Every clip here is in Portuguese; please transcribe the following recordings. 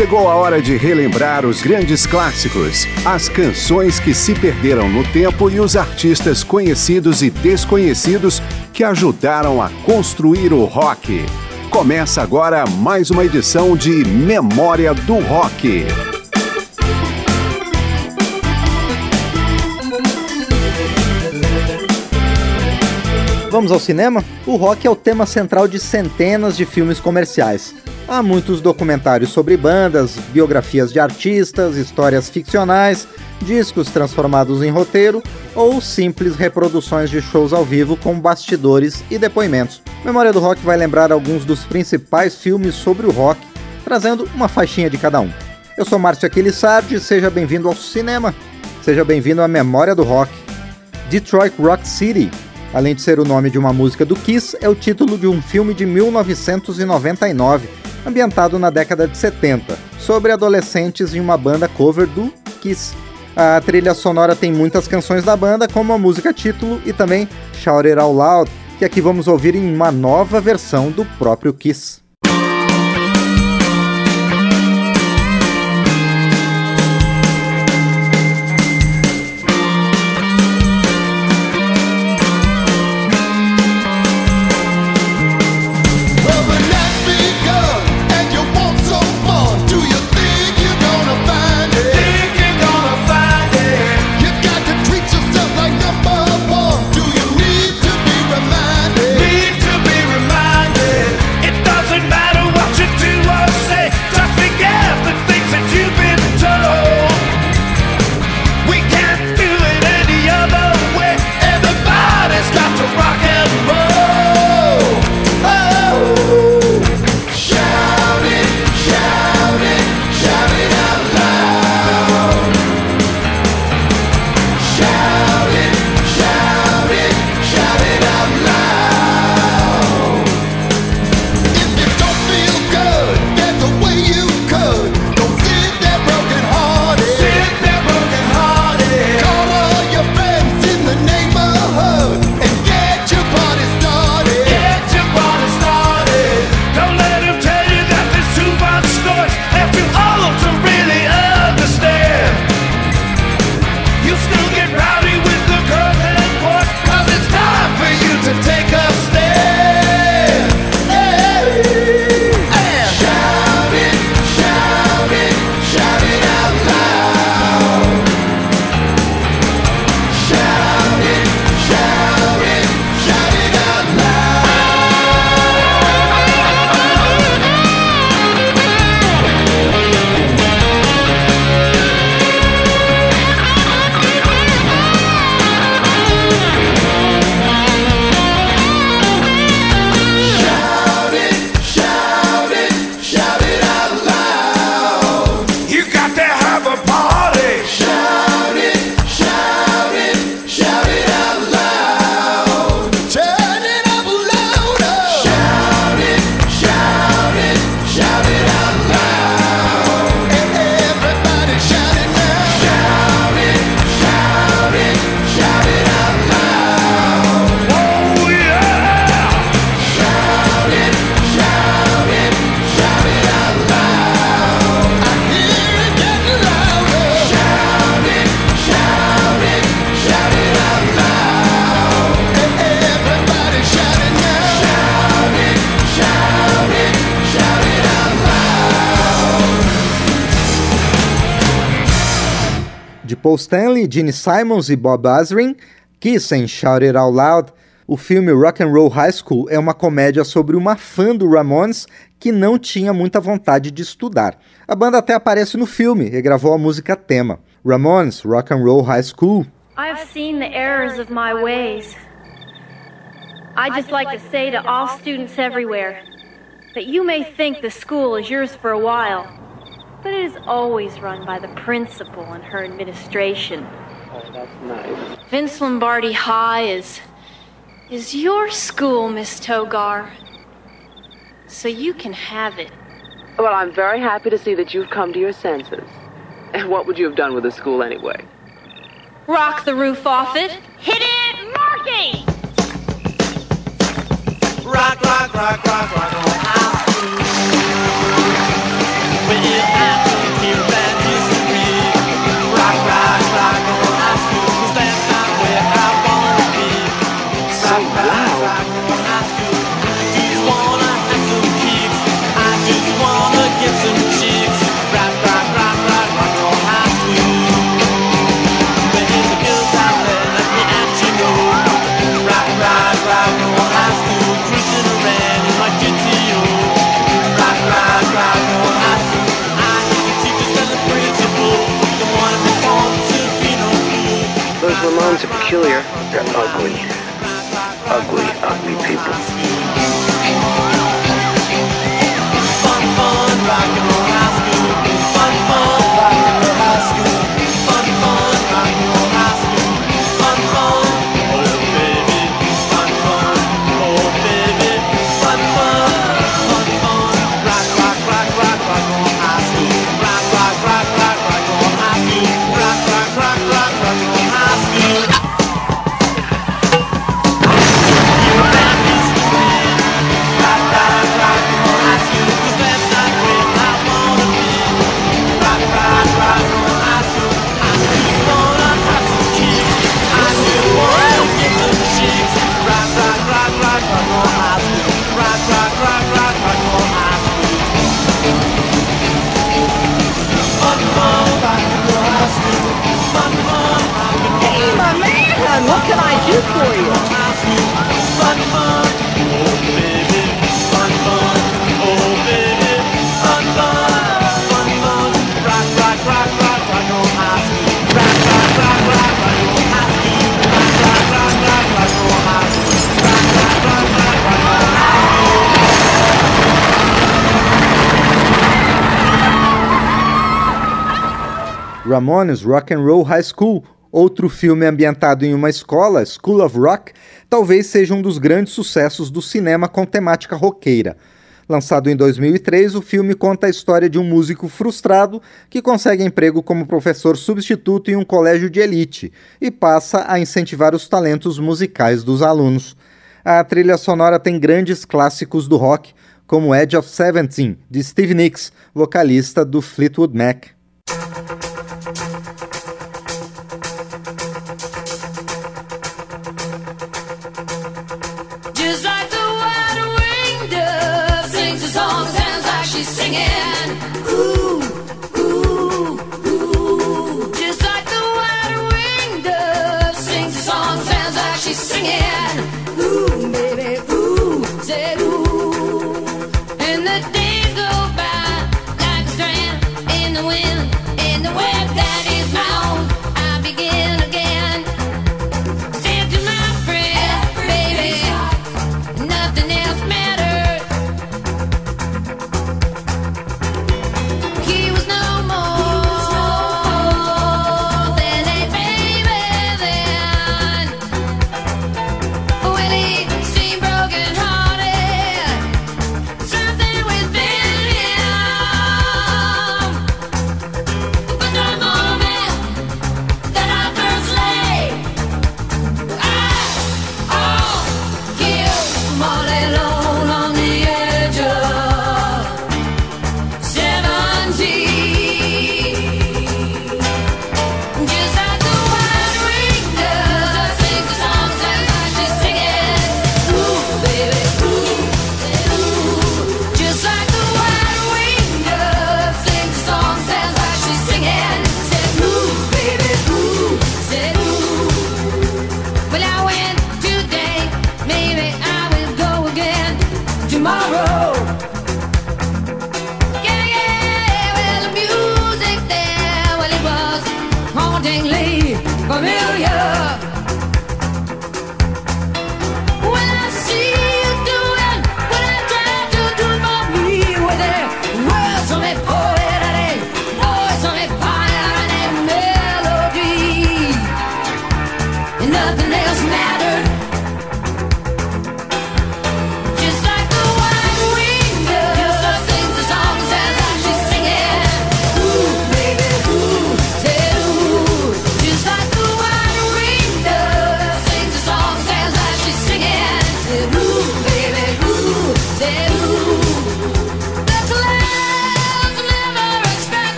Chegou a hora de relembrar os grandes clássicos, as canções que se perderam no tempo e os artistas conhecidos e desconhecidos que ajudaram a construir o rock. Começa agora mais uma edição de Memória do Rock. Vamos ao cinema? O rock é o tema central de centenas de filmes comerciais. Há muitos documentários sobre bandas, biografias de artistas, histórias ficcionais, discos transformados em roteiro ou simples reproduções de shows ao vivo com bastidores e depoimentos. Memória do Rock vai lembrar alguns dos principais filmes sobre o rock, trazendo uma faixinha de cada um. Eu sou Márcio Aquilissardi, seja bem-vindo ao cinema. Seja bem-vindo à Memória do Rock. Detroit Rock City, além de ser o nome de uma música do Kiss, é o título de um filme de 1999 ambientado na década de 70, sobre adolescentes em uma banda cover do Kiss. A trilha sonora tem muitas canções da banda, como a música título e também Shout It Out Loud, que aqui vamos ouvir em uma nova versão do próprio Kiss. Paul Stanley, Gene Simons e Bob Azrin, Kiss and Shout It Out Loud, o filme Rock and Roll High School é uma comédia sobre uma fã do Ramones que não tinha muita vontade de estudar. A banda até aparece no filme e gravou a música tema. Ramones, Rock and Roll High School. I've seen the errors of my ways. I just like to say to all students everywhere that you may think the school is yours for a while, but it is always run by the principal and her administration. Oh, that's nice. Vince Lombardi High is is your school, Miss Togar. So you can have it. Well, I'm very happy to see that you've come to your senses. And what would you have done with the school anyway? Rock the roof off it. Hit it, Marky! Rock, rock, rock, rock, rock, rock. Ramones are peculiar. They're ugly. Ugly, ugly people. Oh, for you? Ramones Rock and Roll High School, outro filme ambientado em uma escola, School of Rock, talvez seja um dos grandes sucessos do cinema com temática roqueira. Lançado em 2003, o filme conta a história de um músico frustrado que consegue emprego como professor substituto em um colégio de elite e passa a incentivar os talentos musicais dos alunos. A trilha sonora tem grandes clássicos do rock, como Edge of Seventeen, de Steve Nicks, vocalista do Fleetwood Mac. She's singing. Come here.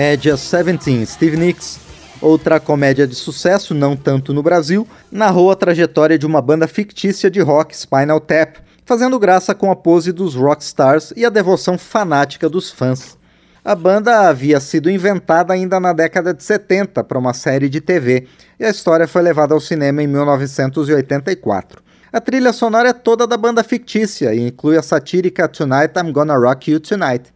é Just 17, Steve Nicks. Outra comédia de sucesso, não tanto no Brasil, narrou a trajetória de uma banda fictícia de rock, Spinal Tap, fazendo graça com a pose dos rockstars e a devoção fanática dos fãs. A banda havia sido inventada ainda na década de 70 para uma série de TV, e a história foi levada ao cinema em 1984. A trilha sonora é toda da banda fictícia e inclui a satírica Tonight I'm Gonna Rock You Tonight.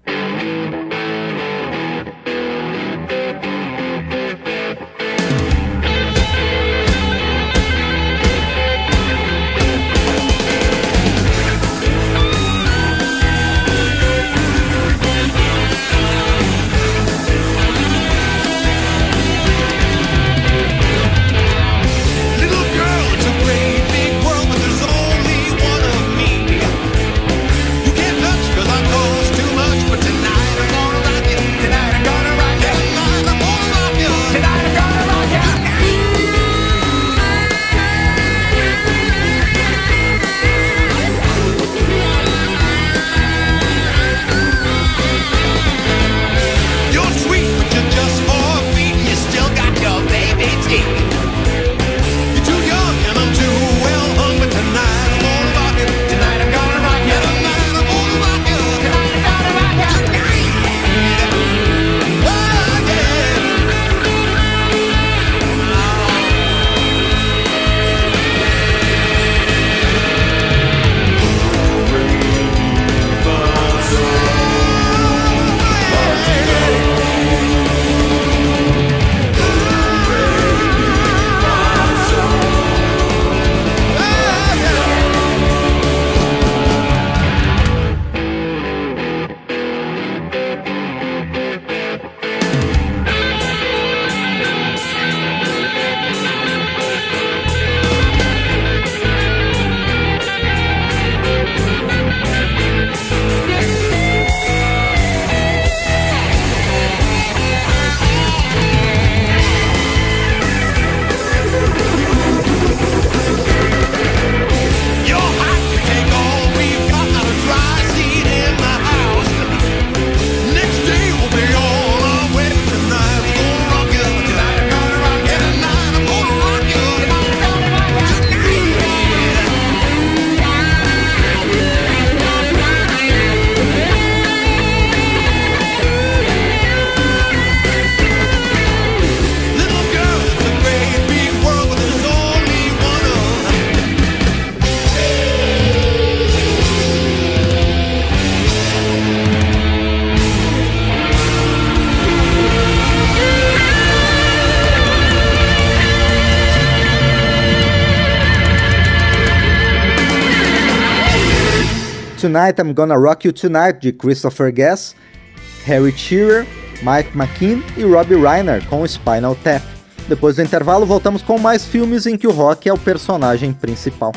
Tonight I'm Gonna Rock You Tonight, de Christopher Guest, Harry Shearer, Mike McKean e Robbie Reiner com Spinal Tap. Depois do intervalo, voltamos com mais filmes em que o rock é o personagem principal.